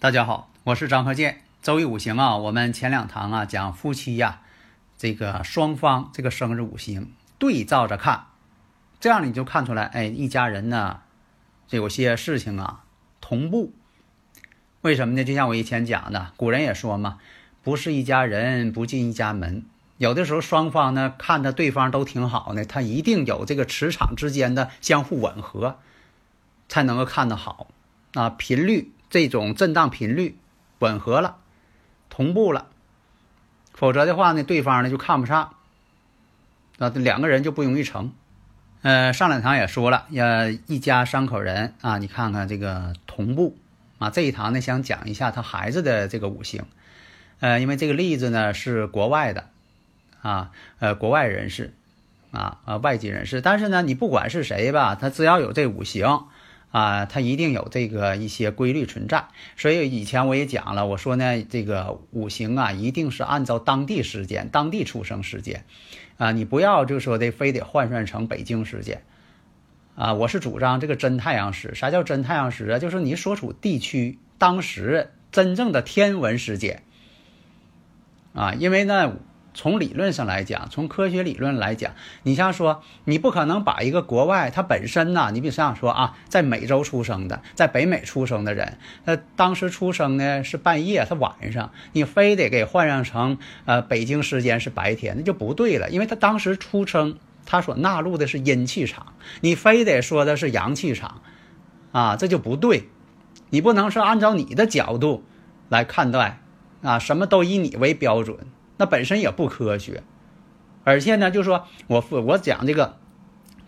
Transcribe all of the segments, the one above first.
大家好，我是张和建。周易五行啊，我们前两堂啊讲夫妻呀，这个双方这个生日五行对照着看，这样你就看出来，哎，一家人呢，有些事情啊同步。为什么呢？就像我以前讲的，古人也说嘛，不是一家人不进一家门。有的时候双方呢看着对方都挺好呢，他一定有这个磁场之间的相互吻合，才能够看得好啊频率。这种震荡频率吻合了，同步了，否则的话呢，对方呢就看不上，啊，两个人就不容易成。呃，上两堂也说了，要一家三口人啊，你看看这个同步啊。这一堂呢，想讲一下他孩子的这个五行，呃，因为这个例子呢是国外的，啊，呃，国外人士，啊啊，外籍人士，但是呢，你不管是谁吧，他只要有这五行。啊，它一定有这个一些规律存在，所以以前我也讲了，我说呢，这个五行啊，一定是按照当地时间、当地出生时间，啊，你不要就说的非得换算成北京时间，啊，我是主张这个真太阳时。啥叫真太阳时啊？就是你所处地区当时真正的天文时间，啊，因为呢。从理论上来讲，从科学理论来讲，你像说，你不可能把一个国外他本身呢，你比如像说啊，在美洲出生的，在北美出生的人，他，当时出生呢是半夜，他晚上，你非得给换上成呃北京时间是白天，那就不对了，因为他当时出生，他所纳入的是阴气场，你非得说的是阳气场，啊，这就不对，你不能是按照你的角度来看待，啊，什么都以你为标准。那本身也不科学，而且呢，就说我我讲这个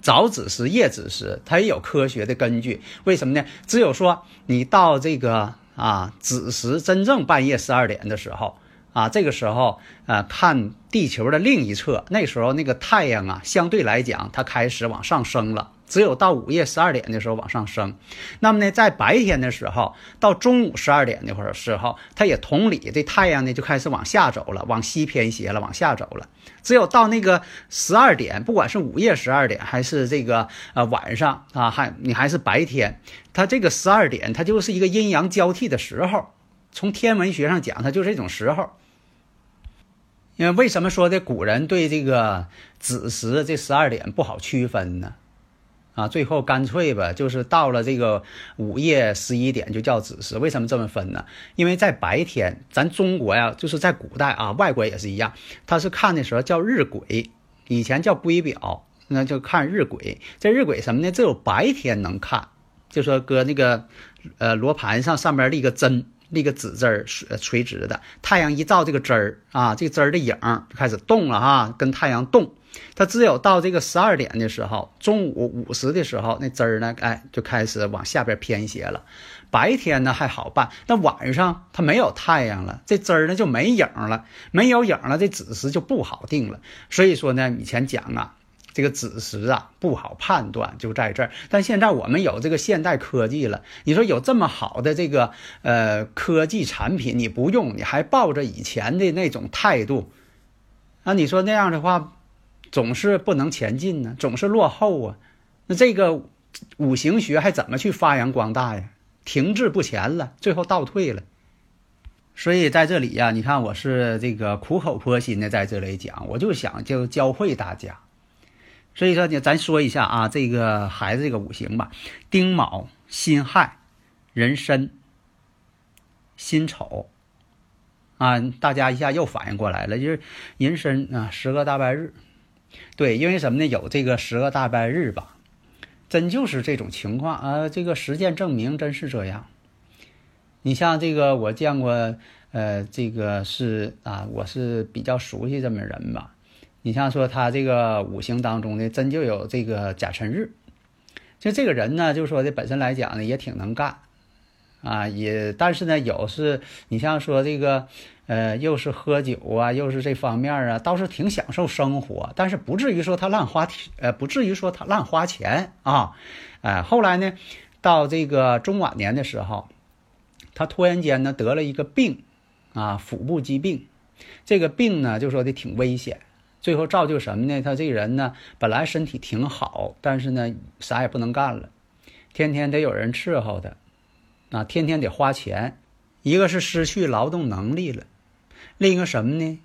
早子时、夜子时，它也有科学的根据。为什么呢？只有说你到这个啊子时，真正半夜十二点的时候啊，这个时候啊看地球的另一侧，那时候那个太阳啊，相对来讲它开始往上升了。只有到午夜十二点的时候往上升，那么呢，在白天的时候，到中午十二点那会儿时候，它也同理，这太阳呢就开始往下走了，往西偏斜了，往下走了。只有到那个十二点，不管是午夜十二点还是这个呃晚上啊，还你还是白天，它这个十二点它就是一个阴阳交替的时候。从天文学上讲，它就是这种时候。因为为什么说的古人对这个子时这十二点不好区分呢？啊，最后干脆吧，就是到了这个午夜十一点就叫子时。为什么这么分呢？因为在白天，咱中国呀，就是在古代啊，外国也是一样，他是看的时候叫日晷，以前叫圭表，那就看日晷。这日晷什么呢？只有白天能看，就说搁那个呃罗盘上，上面立个针，立个指针儿，垂直的，太阳一照，这个针儿啊，这个针儿的影就开始动了哈，跟太阳动。它只有到这个十二点的时候，中午午时的时候，那针儿呢，哎，就开始往下边偏斜了。白天呢还好办，那晚上它没有太阳了，这针儿呢就没影了，没有影了，这子时就不好定了。所以说呢，以前讲啊，这个子时啊不好判断，就在这儿。但现在我们有这个现代科技了，你说有这么好的这个呃科技产品，你不用，你还抱着以前的那种态度，那你说那样的话？总是不能前进呢，总是落后啊，那这个五行学还怎么去发扬光大呀？停滞不前了，最后倒退了。所以在这里呀，你看我是这个苦口婆心的在这里讲，我就想就教会大家。所以说呢，咱说一下啊，这个孩子这个五行吧，丁卯、辛亥、壬申、辛丑啊，大家一下又反应过来了，就是壬申啊，十个大白日。对，因为什么呢？有这个十个大拜日吧，真就是这种情况啊！这个实践证明真是这样。你像这个，我见过呃，这个是啊，我是比较熟悉这么人吧。你像说他这个五行当中呢，真就有这个甲辰日，就这个人呢，就是说的本身来讲呢，也挺能干，啊，也但是呢，有是你像说这个，呃，又是喝酒啊，又是这方面啊，倒是挺享受生活，但是不至于说他乱花，呃，不至于说他乱花钱啊，哎，后来呢，到这个中晚年的时候，他突然间呢得了一个病，啊，腹部疾病，这个病呢就说的挺危险。最后造就什么呢？他这人呢，本来身体挺好，但是呢，啥也不能干了，天天得有人伺候他，啊，天天得花钱。一个是失去劳动能力了，另一个什么呢？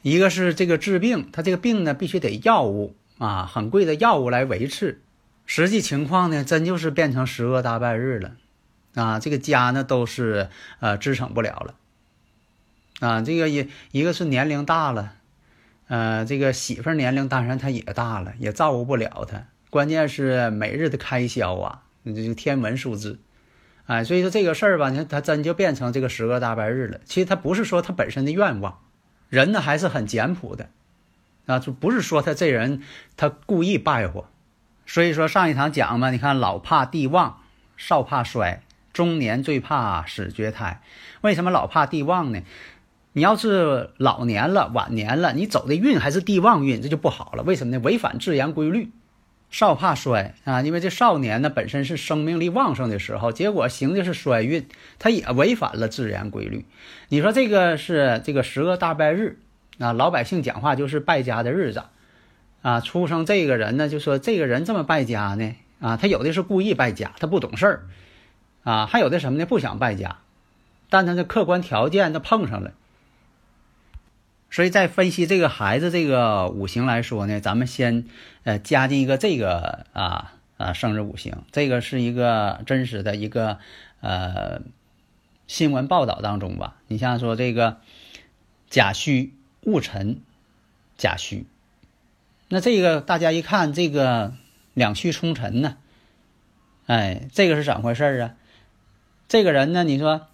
一个是这个治病，他这个病呢，必须得药物啊，很贵的药物来维持。实际情况呢，真就是变成十恶大半日了，啊，这个家呢都是呃支撑不了了，啊，这个一一个是年龄大了。呃，这个媳妇年龄当然她也大了，也照顾不了她。关键是每日的开销啊，这个天文数字，哎，所以说这个事儿吧，你看他真就变成这个十个大白日了。其实他不是说他本身的愿望，人呢还是很简朴的，啊，就不是说他这人他故意败火。所以说上一堂讲嘛，你看老怕地旺，少怕衰，中年最怕死绝胎。为什么老怕地旺呢？你要是老年了、晚年了，你走的运还是地旺运，这就不好了。为什么呢？违反自然规律，少怕衰啊！因为这少年呢本身是生命力旺盛的时候，结果行的是衰运，他也违反了自然规律。你说这个是这个十恶大败日啊，老百姓讲话就是败家的日子啊。出生这个人呢，就说这个人这么败家呢啊，他有的是故意败家，他不懂事儿啊，还有的什么呢？不想败家，但他的客观条件他碰上了。所以在分析这个孩子这个五行来说呢，咱们先呃加进一个这个啊啊生日五行，这个是一个真实的一个呃新闻报道当中吧。你像说这个甲戌戊辰甲戌，那这个大家一看这个两戌冲辰呢，哎，这个是怎么回事啊？这个人呢，你说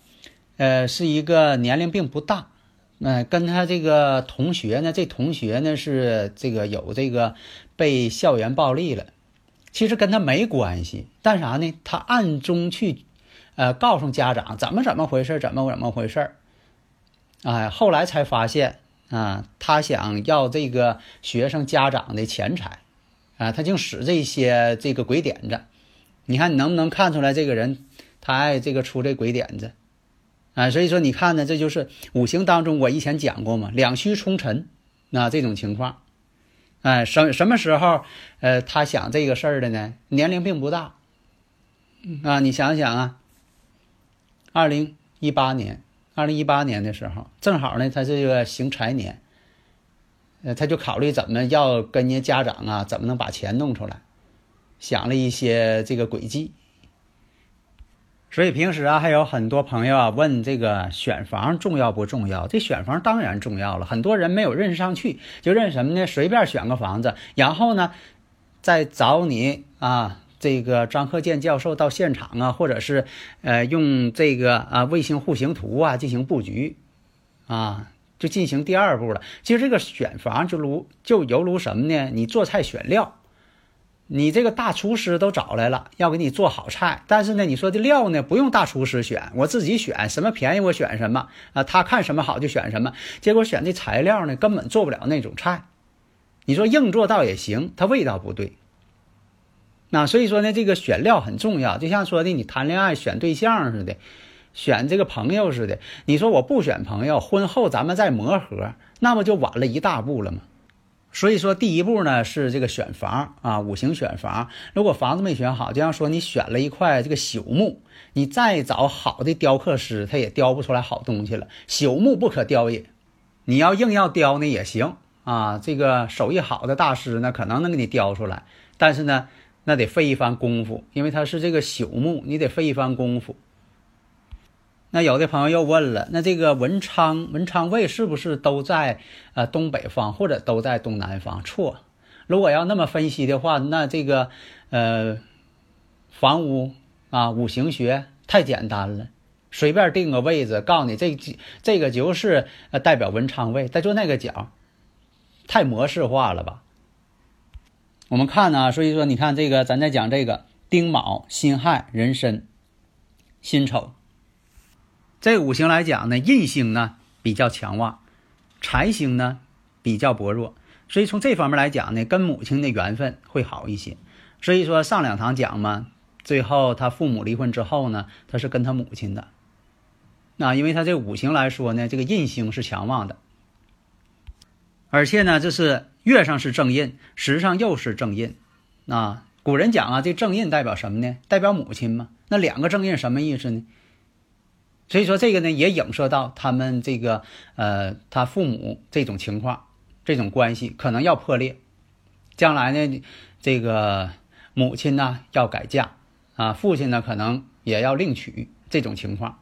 呃是一个年龄并不大。那跟他这个同学呢，这同学呢是这个有这个被校园暴力了，其实跟他没关系，但啥呢？他暗中去，呃，告诉家长怎么怎么回事，怎么怎么回事哎，后来才发现啊，他想要这个学生家长的钱财，啊，他竟使这些这个鬼点子。你看你能不能看出来这个人他爱这个出这鬼点子？啊，所以说你看呢，这就是五行当中我以前讲过嘛，两虚冲辰，那这种情况，哎，什什么时候，呃，他想这个事儿的呢？年龄并不大，啊，你想想啊，二零一八年，二零一八年的时候，正好呢，他这个行财年，呃，他就考虑怎么要跟人家长啊，怎么能把钱弄出来，想了一些这个诡计。所以平时啊，还有很多朋友啊问这个选房重要不重要？这选房当然重要了。很多人没有认识上去，就认什么呢？随便选个房子，然后呢，再找你啊，这个张鹤健教授到现场啊，或者是呃用这个啊卫星户型图啊进行布局，啊，就进行第二步了。其实这个选房就如就犹如什么呢？你做菜选料。你这个大厨师都找来了，要给你做好菜，但是呢，你说的料呢，不用大厨师选，我自己选，什么便宜我选什么啊，他看什么好就选什么，结果选这材料呢，根本做不了那种菜。你说硬做倒也行，它味道不对。那所以说呢，这个选料很重要，就像说的你谈恋爱选对象似的，选这个朋友似的。你说我不选朋友，婚后咱们再磨合，那不就晚了一大步了吗？所以说，第一步呢是这个选房啊，五行选房。如果房子没选好，就像说你选了一块这个朽木，你再找好的雕刻师，他也雕不出来好东西了。朽木不可雕也，你要硬要雕呢也行啊。这个手艺好的大师呢，可能能给你雕出来，但是呢，那得费一番功夫，因为它是这个朽木，你得费一番功夫。那有的朋友又问了，那这个文昌文昌位是不是都在呃东北方或者都在东南方？错，如果要那么分析的话，那这个呃房屋啊五行学太简单了随便定个位置，告诉你这这个就是呃代表文昌位，再做那个角，太模式化了吧？我们看呢，所以说你看这个，咱在讲这个丁卯、辛亥、壬申、辛丑，这五行来讲呢，印星呢比较强旺，财星呢比较薄弱，所以从这方面来讲呢，跟母亲的缘分会好一些。所以说上两堂讲嘛，最后他父母离婚之后呢，他是跟他母亲的，那因为他这五行来说呢，这个印星是强旺的，而且呢，这是。月上是正印，时上又是正印，啊，古人讲啊，这正印代表什么呢？代表母亲嘛。那两个正印什么意思呢？所以说这个呢，也影射到他们这个呃，他父母这种情况，这种关系可能要破裂，将来呢，这个母亲呢要改嫁啊，父亲呢可能也要另娶这种情况。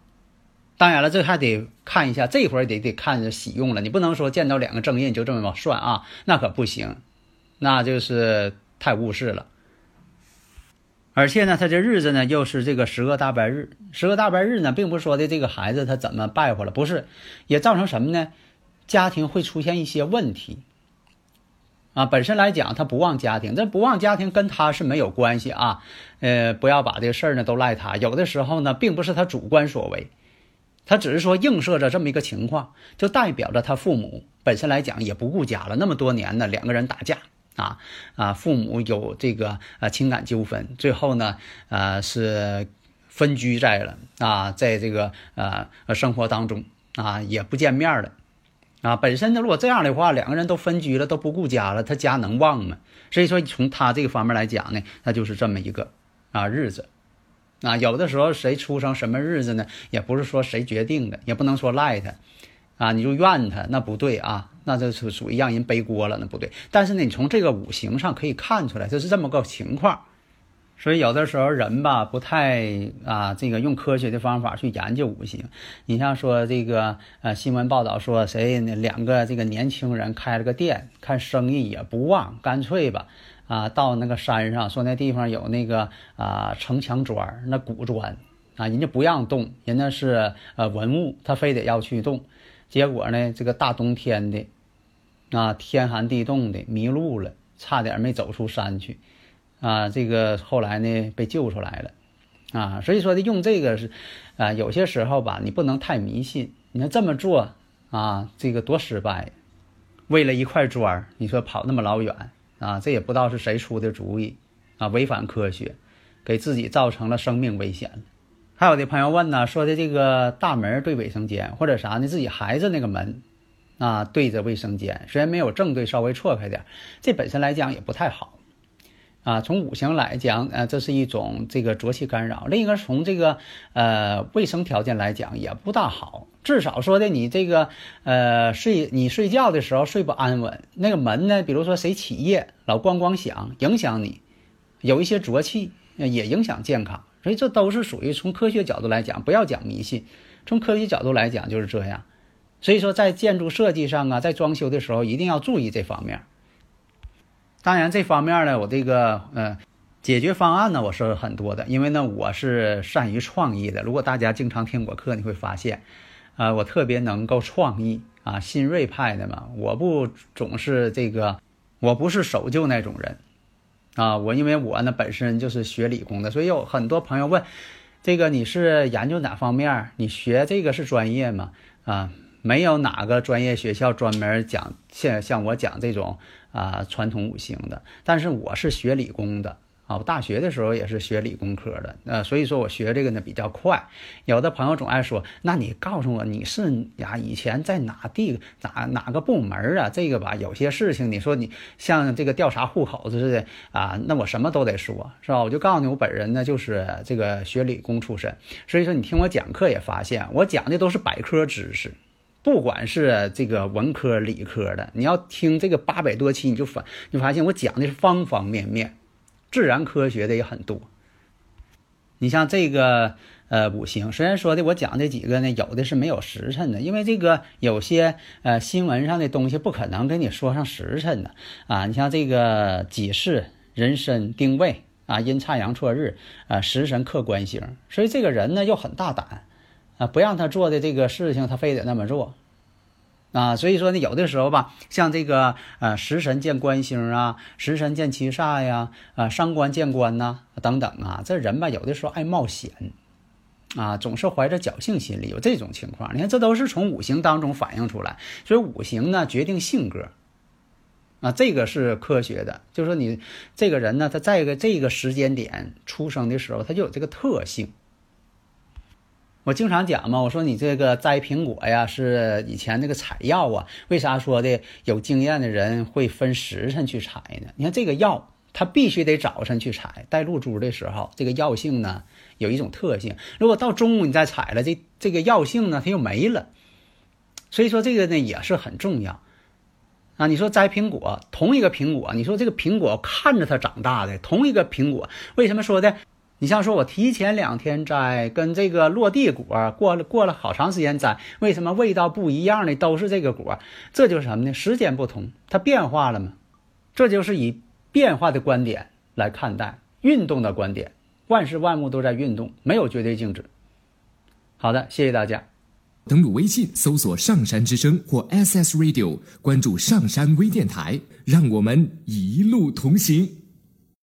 当然了，这还得看一下，这会儿得得看着喜用了。你不能说见到两个正印就这么算啊，那可不行，那就是太误事了。而且呢，他这日子呢又是这个十个大白日，十个大白日呢，并不是说的这个孩子他怎么败坏了，不是，也造成什么呢？家庭会出现一些问题啊。本身来讲，他不旺家庭，这不旺家庭跟他是没有关系啊。呃，不要把这个事儿呢都赖他，有的时候呢，并不是他主观所为。他只是说映射着这么一个情况，就代表着他父母本身来讲也不顾家了。那么多年呢，两个人打架啊啊，父母有这个呃情感纠纷，最后呢呃是分居在了啊，在这个呃生活当中啊也不见面了啊。本身呢，如果这样的话，两个人都分居了，都不顾家了，他家能旺吗？所以说从他这个方面来讲呢，那就是这么一个啊日子。啊，有的时候谁出生什么日子呢？也不是说谁决定的，也不能说赖他，啊，你就怨他，那不对啊，那这是属于让人背锅了，那不对。但是呢，你从这个五行上可以看出来，这是这么个情况。所以有的时候人吧，不太啊，这个用科学的方法去研究五行。你像说这个呃，新闻报道说谁两个这个年轻人开了个店，看生意也不旺，干脆吧。啊，到那个山上，说那地方有那个啊城墙砖，那古砖啊，人家不让动，人家是呃文物，他非得要去动。结果呢，这个大冬天的，啊天寒地冻的，迷路了，差点没走出山去。啊，这个后来呢被救出来了。啊，所以说的用这个是，啊有些时候吧，你不能太迷信。你看这么做啊，这个多失败，为了一块砖，你说跑那么老远。啊，这也不知道是谁出的主意，啊，违反科学，给自己造成了生命危险还有的朋友问呢，说的这个大门对卫生间，或者啥呢？自己孩子那个门，啊，对着卫生间，虽然没有正对，稍微错开点，这本身来讲也不太好。啊，从五行来讲，呃，这是一种这个浊气干扰；另一个从这个呃卫生条件来讲，也不大好。至少说的你这个呃睡你睡觉的时候睡不安稳，那个门呢，比如说谁起夜老咣咣响，影响你，有一些浊气也影响健康。所以这都是属于从科学角度来讲，不要讲迷信。从科学角度来讲就是这样。所以说在建筑设计上啊，在装修的时候一定要注意这方面。当然，这方面呢，我这个呃解决方案呢，我是很多的，因为呢，我是善于创意的。如果大家经常听我课，你会发现，啊，我特别能够创意啊，新锐派的嘛。我不总是这个，我不是守旧那种人啊。我因为我呢本身就是学理工的，所以有很多朋友问，这个你是研究哪方面？你学这个是专业吗？啊？没有哪个专业学校专门讲像像我讲这种啊传统五行的，但是我是学理工的啊，我大学的时候也是学理工科的，呃，所以说我学这个呢比较快。有的朋友总爱说，那你告诉我你是呀以前在哪地哪哪个部门啊？这个吧，有些事情你说你像这个调查户口似的啊，那我什么都得说，是吧？我就告诉你，我本人呢就是这个学理工出身，所以说你听我讲课也发现，我讲的都是百科知识。不管是这个文科、理科的，你要听这个八百多期，你就发，你发现我讲的是方方面面，自然科学的也很多。你像这个呃五行，虽然说的我讲这几个呢，有的是没有时辰的，因为这个有些呃新闻上的东西不可能跟你说上时辰的啊。你像这个己巳、壬申、丁未啊，阴差阳错日啊，食神克官星，所以这个人呢又很大胆。啊，不让他做的这个事情，他非得那么做。啊，所以说呢，有的时候吧，像这个呃，食神见官星啊，食神见七煞呀，啊，伤官见官呐，等等啊，这人吧，有的时候爱冒险，啊，总是怀着侥幸心理，有这种情况。你看，这都是从五行当中反映出来。所以五行呢，决定性格，啊，这个是科学的。就是说，你这个人呢，他在一个这个时间点出生的时候，他就有这个特性。我经常讲嘛，我说你这个摘苹果呀，是以前那个采药啊。为啥说的有经验的人会分时辰去采呢？你看这个药，它必须得早晨去采，带露珠的时候，这个药性呢有一种特性。如果到中午你再采了，这这个药性呢它又没了。所以说这个呢也是很重要啊。你说摘苹果，同一个苹果，你说这个苹果看着它长大的，同一个苹果，为什么说的？你像说，我提前两天摘，跟这个落地果过了过了好长时间摘，为什么味道不一样呢？都是这个果，这就是什么呢？时间不同，它变化了吗？这就是以变化的观点来看待运动的观点。万事万物都在运动，没有绝对静止。好的，谢谢大家。登录微信搜索“上山之声”或 SS Radio，关注上山微电台，让我们一路同行。